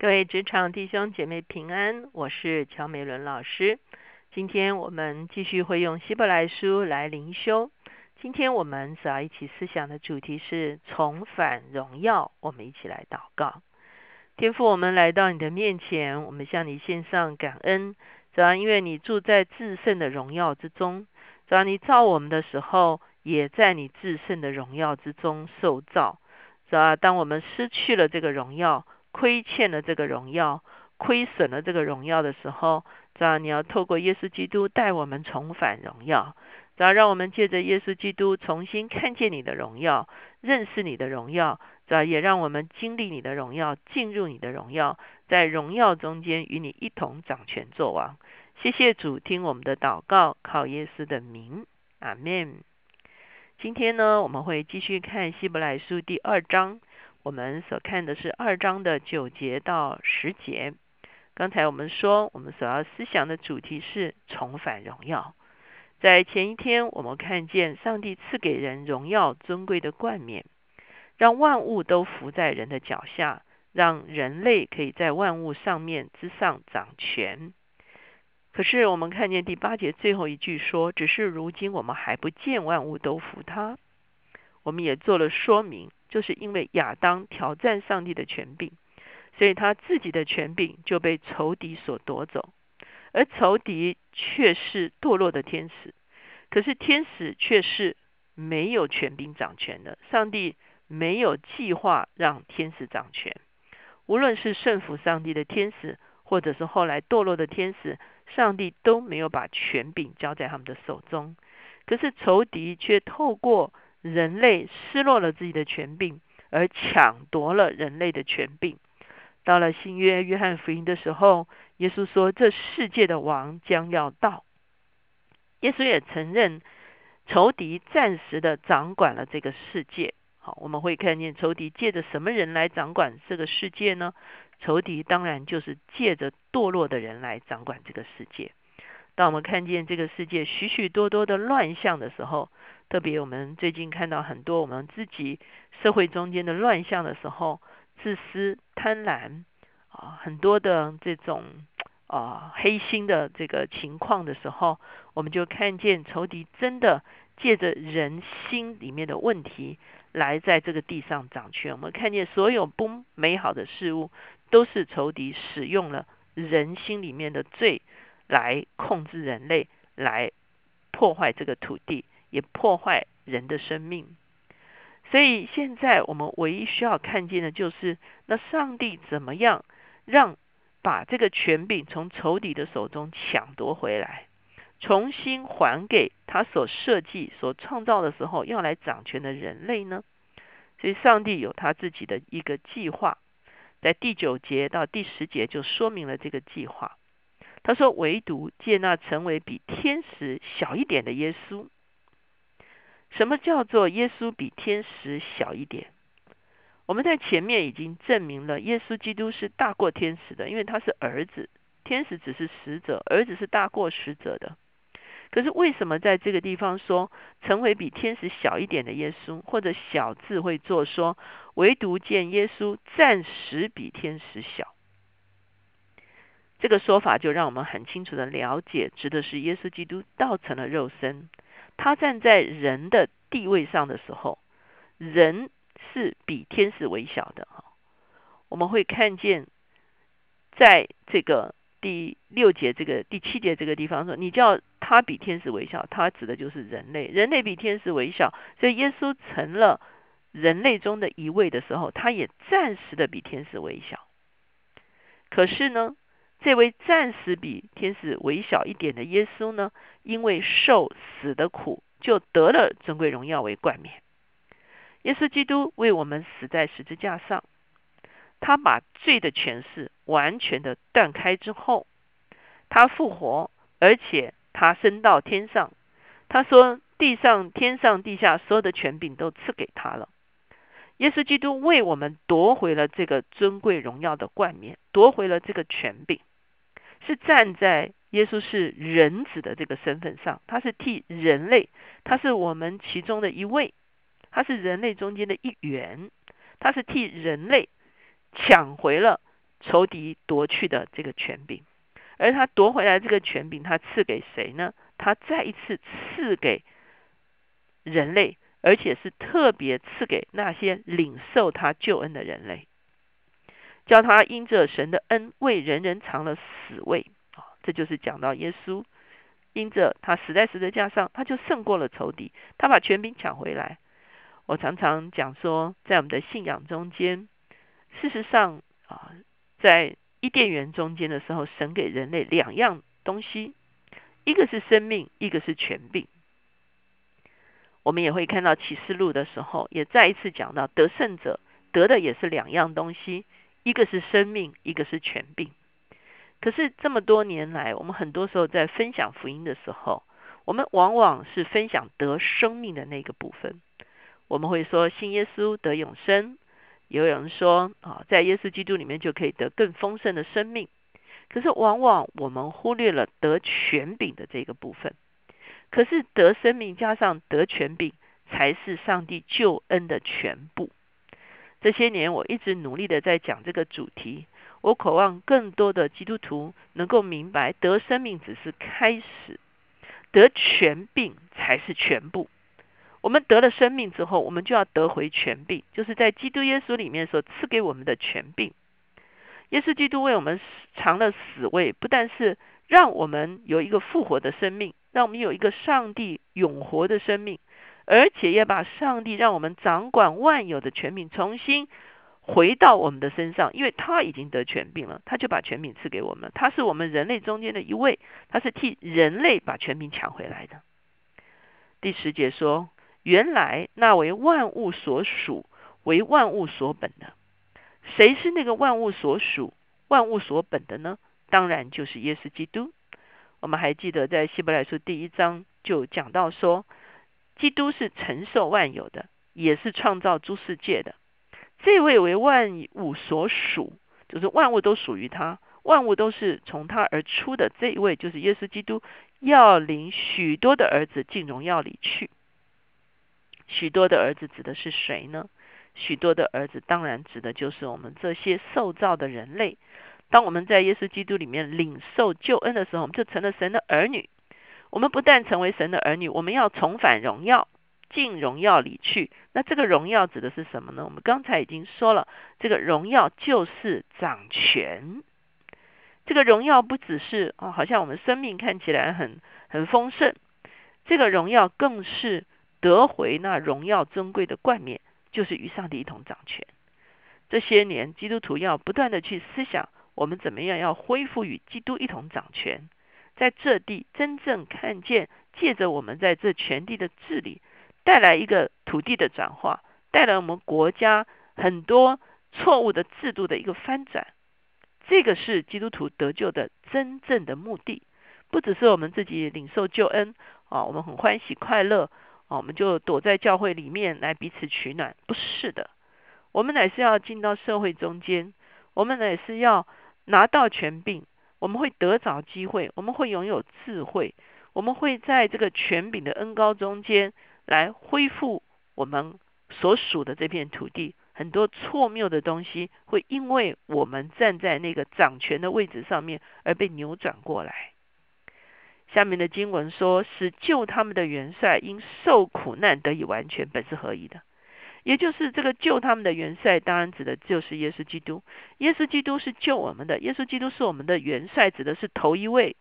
各位职场弟兄姐妹平安，我是乔美伦老师。今天我们继续会用希伯来书来灵修。今天我们所要一起思想的主题是重返荣耀。我们一起来祷告，天父，我们来到你的面前，我们向你献上感恩。主要因为你住在至圣的荣耀之中，主要你造我们的时候，也在你至圣的荣耀之中受造。主要当我们失去了这个荣耀，亏欠了这个荣耀，亏损了这个荣耀的时候，主要你要透过耶稣基督带我们重返荣耀，主要让我们借着耶稣基督重新看见你的荣耀，认识你的荣耀，主要也让我们经历你的荣耀，进入你的荣耀，在荣耀中间与你一同掌权作王。谢谢主，听我们的祷告，靠耶稣的名，阿门。今天呢，我们会继续看希伯来书第二章。我们所看的是二章的九节到十节。刚才我们说，我们所要思想的主题是重返荣耀。在前一天，我们看见上帝赐给人荣耀尊贵的冠冕，让万物都伏在人的脚下，让人类可以在万物上面之上掌权。可是我们看见第八节最后一句说：“只是如今我们还不见万物都服他。”我们也做了说明。就是因为亚当挑战上帝的权柄，所以他自己的权柄就被仇敌所夺走，而仇敌却是堕落的天使，可是天使却是没有权柄掌权的。上帝没有计划让天使掌权，无论是顺服上帝的天使，或者是后来堕落的天使，上帝都没有把权柄交在他们的手中。可是仇敌却透过。人类失落了自己的权柄，而抢夺了人类的权柄。到了新约约翰福音的时候，耶稣说：“这世界的王将要到。”耶稣也承认仇敌暂时的掌管了这个世界。好，我们会看见仇敌借着什么人来掌管这个世界呢？仇敌当然就是借着堕落的人来掌管这个世界。当我们看见这个世界许许多多的乱象的时候，特别我们最近看到很多我们自己社会中间的乱象的时候，自私、贪婪啊，很多的这种啊黑心的这个情况的时候，我们就看见仇敌真的借着人心里面的问题来在这个地上掌权。我们看见所有不美好的事物，都是仇敌使用了人心里面的罪来控制人类，来破坏这个土地。也破坏人的生命，所以现在我们唯一需要看见的就是，那上帝怎么样让把这个权柄从仇敌的手中抢夺回来，重新还给他所设计、所创造的时候要来掌权的人类呢？所以，上帝有他自己的一个计划，在第九节到第十节就说明了这个计划。他说：“唯独接纳成为比天使小一点的耶稣。”什么叫做耶稣比天使小一点？我们在前面已经证明了，耶稣基督是大过天使的，因为他是儿子，天使只是使者，儿子是大过使者的。可是为什么在这个地方说成为比天使小一点的耶稣，或者小字会做说，唯独见耶稣暂时比天使小？这个说法就让我们很清楚的了解，指的是耶稣基督道成了肉身。他站在人的地位上的时候，人是比天使微小的哈。我们会看见，在这个第六节、这个第七节这个地方说，你叫他比天使微小，他指的就是人类。人类比天使微小，所以耶稣成了人类中的一位的时候，他也暂时的比天使微小。可是呢？这位暂时比天使微小一点的耶稣呢，因为受死的苦，就得了尊贵荣耀为冠冕。耶稣基督为我们死在十字架上，他把罪的权势完全的断开之后，他复活，而且他升到天上。他说：“地上、天上、地下所有的权柄都赐给他了。”耶稣基督为我们夺回了这个尊贵荣耀的冠冕，夺回了这个权柄。是站在耶稣是人子的这个身份上，他是替人类，他是我们其中的一位，他是人类中间的一员，他是替人类抢回了仇敌夺去的这个权柄，而他夺回来这个权柄，他赐给谁呢？他再一次赐给人类，而且是特别赐给那些领受他救恩的人类，叫他因着神的恩为人人尝了死味啊！这就是讲到耶稣因着他死在十字架上，他就胜过了仇敌，他把权柄抢回来。我常常讲说，在我们的信仰中间，事实上啊，在伊甸园中间的时候，神给人类两样东西。一个是生命，一个是权柄。我们也会看到启示录的时候，也再一次讲到得胜者得的也是两样东西，一个是生命，一个是权柄。可是这么多年来，我们很多时候在分享福音的时候，我们往往是分享得生命的那个部分。我们会说信耶稣得永生，也有人说啊，在耶稣基督里面就可以得更丰盛的生命。可是，往往我们忽略了得权柄的这个部分。可是，得生命加上得权柄，才是上帝救恩的全部。这些年，我一直努力的在讲这个主题。我渴望更多的基督徒能够明白，得生命只是开始，得全病才是全部。我们得了生命之后，我们就要得回全病，就是在基督耶稣里面所赐给我们的全病。耶稣基督为我们尝了死味，不但是让我们有一个复活的生命，让我们有一个上帝永活的生命，而且也把上帝让我们掌管万有的权柄重新回到我们的身上，因为他已经得权柄了，他就把权柄赐给我们。他是我们人类中间的一位，他是替人类把权柄抢回来的。第十节说：“原来那为万物所属，为万物所本的。”谁是那个万物所属、万物所本的呢？当然就是耶稣基督。我们还记得在希伯来书第一章就讲到说，基督是承受万有的，也是创造诸世界的。这位为万物所属，就是万物都属于他，万物都是从他而出的。这一位就是耶稣基督，要领许多的儿子进荣耀里去。许多的儿子指的是谁呢？许多的儿子，当然指的就是我们这些受造的人类。当我们在耶稣基督里面领受救恩的时候，我们就成了神的儿女。我们不但成为神的儿女，我们要重返荣耀，进荣耀里去。那这个荣耀指的是什么呢？我们刚才已经说了，这个荣耀就是掌权。这个荣耀不只是哦，好像我们生命看起来很很丰盛，这个荣耀更是得回那荣耀尊贵的冠冕。就是与上帝一同掌权。这些年，基督徒要不断的去思想，我们怎么样要恢复与基督一同掌权，在这地真正看见，借着我们在这全地的治理，带来一个土地的转化，带来我们国家很多错误的制度的一个翻转。这个是基督徒得救的真正的目的，不只是我们自己领受救恩啊，我们很欢喜快乐啊。我们就躲在教会里面来彼此取暖，不是的。我们乃是要进到社会中间，我们乃是要拿到权柄，我们会得着机会，我们会拥有智慧，我们会在这个权柄的恩高中间来恢复我们所属的这片土地。很多错谬的东西会因为我们站在那个掌权的位置上面而被扭转过来。下面的经文说：“使救他们的元帅因受苦难得以完全，本是何意的？也就是这个救他们的元帅，当然指的就是耶稣基督。耶稣基督是救我们的，耶稣基督是我们的元帅，指的是头一位。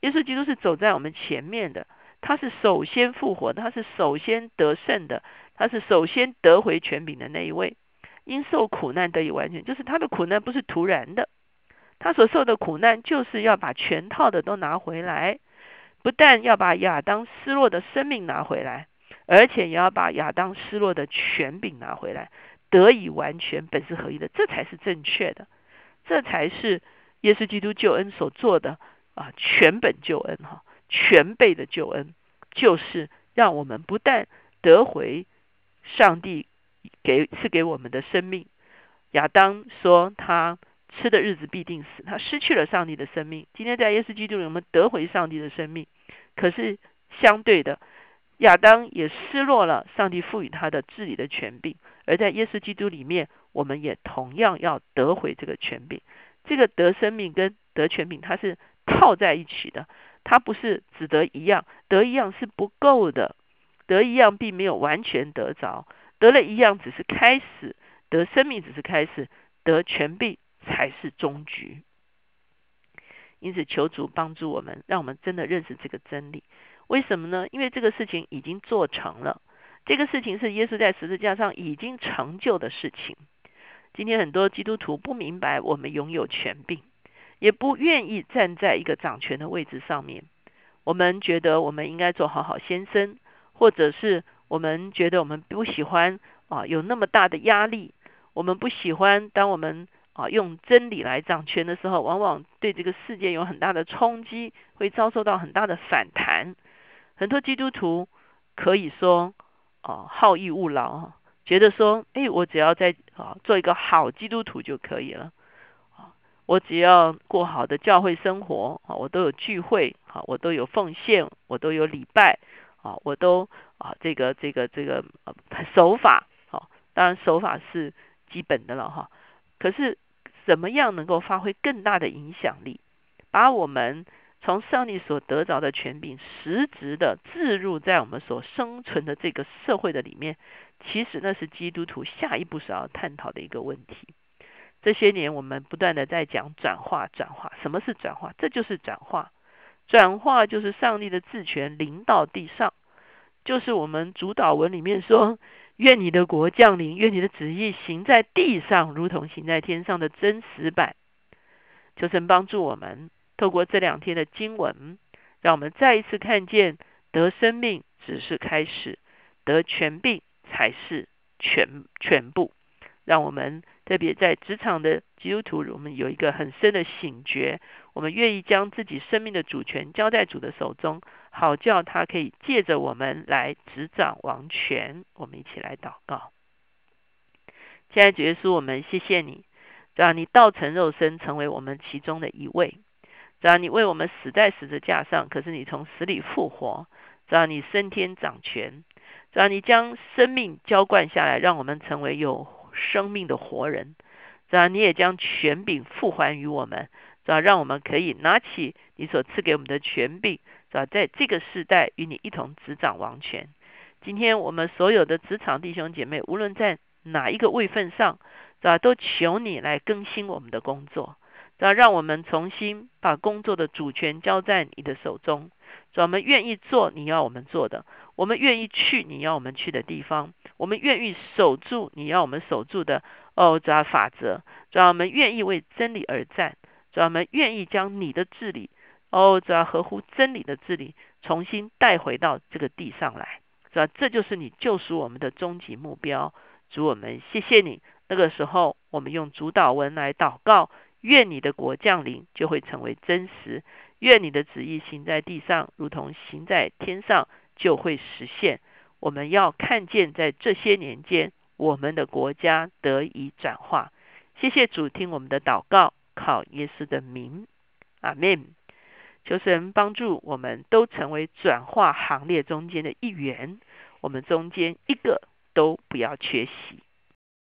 耶稣基督是走在我们前面的，他是首先复活的，他是首先得胜的，他是首先得回权柄的那一位。因受苦难得以完全，就是他的苦难不是突然的，他所受的苦难就是要把全套的都拿回来。”不但要把亚当失落的生命拿回来，而且也要把亚当失落的权柄拿回来，得以完全，本是合一的，这才是正确的，这才是耶稣基督救恩所做的啊，全本救恩哈，全备的救恩，就是让我们不但得回上帝给赐给我们的生命。亚当说他。吃的日子必定死，他失去了上帝的生命。今天在耶稣基督里，我们得回上帝的生命。可是相对的，亚当也失落了上帝赋予他的治理的权柄。而在耶稣基督里面，我们也同样要得回这个权柄。这个得生命跟得权柄，它是套在一起的，它不是只得一样，得一样是不够的，得一样并没有完全得着，得了一样只是开始，得生命只是开始，得权柄才是终局。因此，求主帮助我们，让我们真的认识这个真理。为什么呢？因为这个事情已经做成了，这个事情是耶稣在十字架上已经成就的事情。今天很多基督徒不明白，我们拥有权柄，也不愿意站在一个掌权的位置上面。我们觉得我们应该做好好先生，或者是我们觉得我们不喜欢啊有那么大的压力，我们不喜欢当我们。啊，用真理来掌权的时候，往往对这个世界有很大的冲击，会遭受到很大的反弹。很多基督徒可以说，哦，好逸恶劳，觉得说，哎，我只要在啊做一个好基督徒就可以了，啊，我只要过好的教会生活，啊，我都有聚会，啊，我都有奉献，我都有礼拜，啊，我都啊这个这个这个守法，好，当然守法是基本的了，哈。可是，怎么样能够发挥更大的影响力，把我们从上帝所得着的权柄实质的置入在我们所生存的这个社会的里面？其实那是基督徒下一步所要探讨的一个问题。这些年我们不断的在讲转化，转化，什么是转化？这就是转化，转化就是上帝的治权临到地上，就是我们主导文里面说。愿你的国降临，愿你的旨意行在地上，如同行在天上的真实版。求神帮助我们，透过这两天的经文，让我们再一次看见得生命只是开始，得全病才是全全部。让我们特别在职场的基督徒，我们有一个很深的醒觉，我们愿意将自己生命的主权交在主的手中。好叫他可以借着我们来执掌王权，我们一起来祷告。亲爱的耶稣，我们谢谢你，让你道成肉身，成为我们其中的一位。只要你为我们死在十字架上，可是你从死里复活，只要你升天掌权，只要你将生命浇灌下来，让我们成为有生命的活人。只要你也将权柄复还于我们，只要让我们可以拿起你所赐给我们的权柄。是在这个时代与你一同执掌王权。今天我们所有的职场弟兄姐妹，无论在哪一个位份上，是吧？都求你来更新我们的工作，是吧？让我们重新把工作的主权交在你的手中。是我们愿意做你要我们做的，我们愿意去你要我们去的地方，我们愿意守住你要我们守住的哦，这法则。主要我们愿意为真理而战，主要我们愿意将你的治理。哦，主要合乎真理的治理，重新带回到这个地上来，是吧？这就是你救赎我们的终极目标。主我们谢谢你。那个时候，我们用主导文来祷告：愿你的国降临，就会成为真实；愿你的旨意行在地上，如同行在天上，就会实现。我们要看见，在这些年间，我们的国家得以转化。谢谢主，听我们的祷告，靠耶稣的名，阿门。求神帮助我们都成为转化行列中间的一员，我们中间一个都不要缺席。